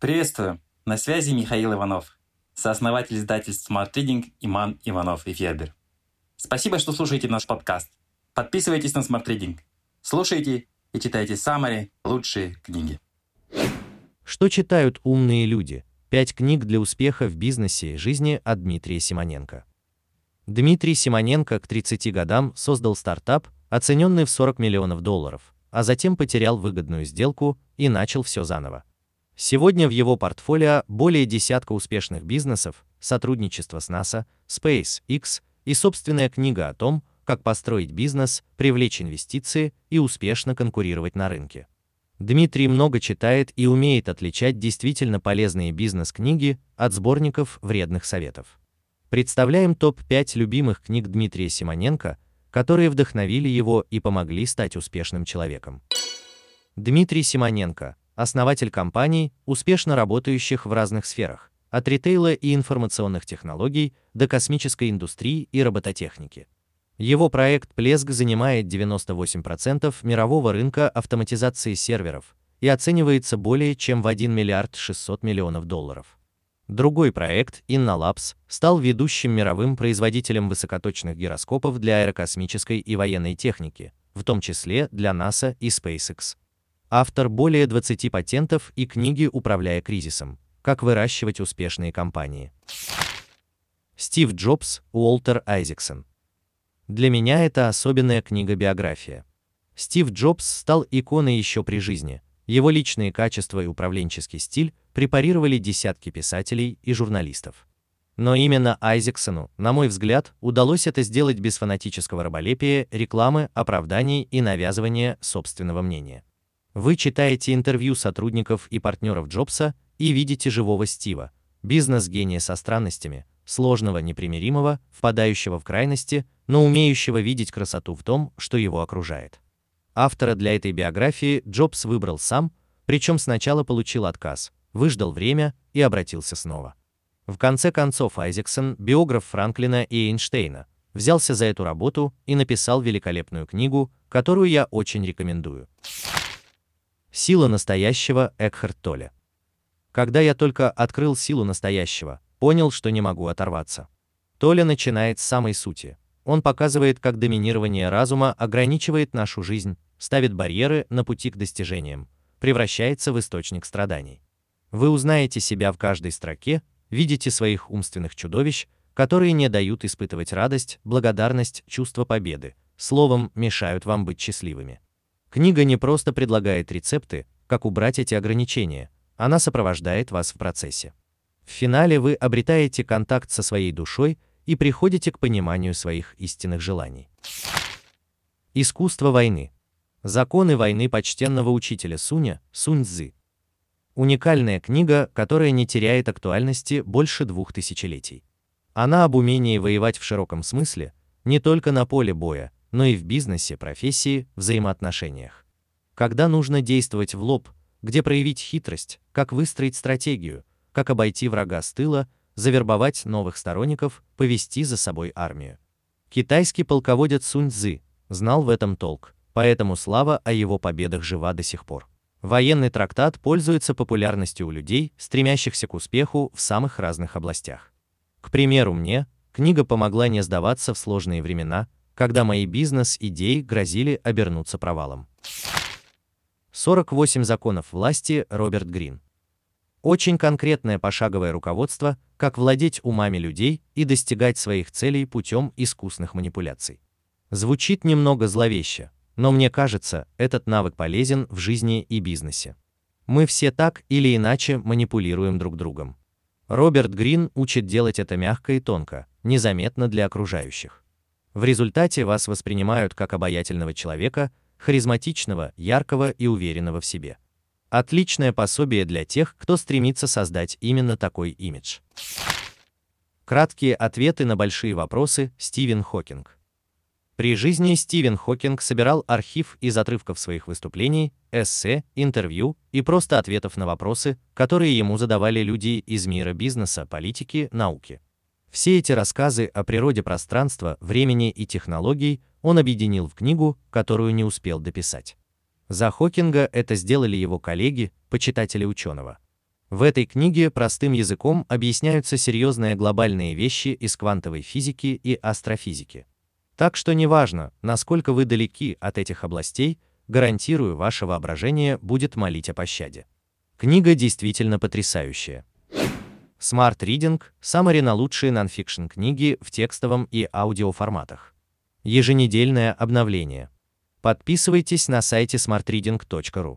Приветствую! На связи Михаил Иванов, сооснователь издательств Smart Reading Иман Иванов и Федер. Спасибо, что слушаете наш подкаст. Подписывайтесь на Smart Reading. Слушайте и читайте самые лучшие книги. Что читают умные люди? Пять книг для успеха в бизнесе и жизни от Дмитрия Симоненко. Дмитрий Симоненко к 30 годам создал стартап, оцененный в 40 миллионов долларов, а затем потерял выгодную сделку и начал все заново. Сегодня в его портфолио более десятка успешных бизнесов, сотрудничество с NASA, SpaceX и собственная книга о том, как построить бизнес, привлечь инвестиции и успешно конкурировать на рынке. Дмитрий много читает и умеет отличать действительно полезные бизнес-книги от сборников вредных советов. Представляем топ-5 любимых книг Дмитрия Симоненко, которые вдохновили его и помогли стать успешным человеком. Дмитрий Симоненко основатель компаний, успешно работающих в разных сферах, от ритейла и информационных технологий до космической индустрии и робототехники. Его проект Плеск занимает 98% мирового рынка автоматизации серверов и оценивается более чем в 1 миллиард 600 миллионов долларов. Другой проект, InnoLabs, стал ведущим мировым производителем высокоточных гироскопов для аэрокосмической и военной техники, в том числе для NASA и SpaceX автор более 20 патентов и книги «Управляя кризисом. Как выращивать успешные компании». Стив Джобс, Уолтер Айзексон. Для меня это особенная книга-биография. Стив Джобс стал иконой еще при жизни. Его личные качества и управленческий стиль препарировали десятки писателей и журналистов. Но именно Айзексону, на мой взгляд, удалось это сделать без фанатического раболепия, рекламы, оправданий и навязывания собственного мнения. Вы читаете интервью сотрудников и партнеров Джобса и видите живого Стива, бизнес-гения со странностями, сложного, непримиримого, впадающего в крайности, но умеющего видеть красоту в том, что его окружает. Автора для этой биографии Джобс выбрал сам, причем сначала получил отказ, выждал время и обратился снова. В конце концов Айзексон, биограф Франклина и Эйнштейна, взялся за эту работу и написал великолепную книгу, которую я очень рекомендую. Сила настоящего Экхарт Толле. Когда я только открыл силу настоящего, понял, что не могу оторваться. Толя начинает с самой сути. Он показывает, как доминирование разума ограничивает нашу жизнь, ставит барьеры на пути к достижениям, превращается в источник страданий. Вы узнаете себя в каждой строке, видите своих умственных чудовищ, которые не дают испытывать радость, благодарность, чувство победы, словом, мешают вам быть счастливыми. Книга не просто предлагает рецепты, как убрать эти ограничения, она сопровождает вас в процессе. В финале вы обретаете контакт со своей душой и приходите к пониманию своих истинных желаний. Искусство войны. Законы войны почтенного учителя Суня, Сунь Цзы. Уникальная книга, которая не теряет актуальности больше двух тысячелетий. Она об умении воевать в широком смысле, не только на поле боя, но и в бизнесе, профессии, взаимоотношениях. Когда нужно действовать в лоб, где проявить хитрость, как выстроить стратегию, как обойти врага с тыла, завербовать новых сторонников, повести за собой армию. Китайский полководец Сунь Цзы знал в этом толк, поэтому слава о его победах жива до сих пор. Военный трактат пользуется популярностью у людей, стремящихся к успеху в самых разных областях. К примеру, мне книга помогла не сдаваться в сложные времена, когда мои бизнес-идеи грозили обернуться провалом. 48 законов власти Роберт Грин. Очень конкретное пошаговое руководство, как владеть умами людей и достигать своих целей путем искусных манипуляций. Звучит немного зловеще, но мне кажется, этот навык полезен в жизни и бизнесе. Мы все так или иначе манипулируем друг другом. Роберт Грин учит делать это мягко и тонко, незаметно для окружающих. В результате вас воспринимают как обаятельного человека, харизматичного, яркого и уверенного в себе. Отличное пособие для тех, кто стремится создать именно такой имидж. Краткие ответы на большие вопросы Стивен Хокинг. При жизни Стивен Хокинг собирал архив из отрывков своих выступлений, эссе, интервью и просто ответов на вопросы, которые ему задавали люди из мира бизнеса, политики, науки. Все эти рассказы о природе пространства, времени и технологий он объединил в книгу, которую не успел дописать. За Хокинга это сделали его коллеги, почитатели ученого. В этой книге простым языком объясняются серьезные глобальные вещи из квантовой физики и астрофизики. Так что неважно, насколько вы далеки от этих областей, гарантирую, ваше воображение будет молить о пощаде. Книга действительно потрясающая. Smart Reading – саммари на лучшие нонфикшн книги в текстовом и аудиоформатах. Еженедельное обновление. Подписывайтесь на сайте smartreading.ru.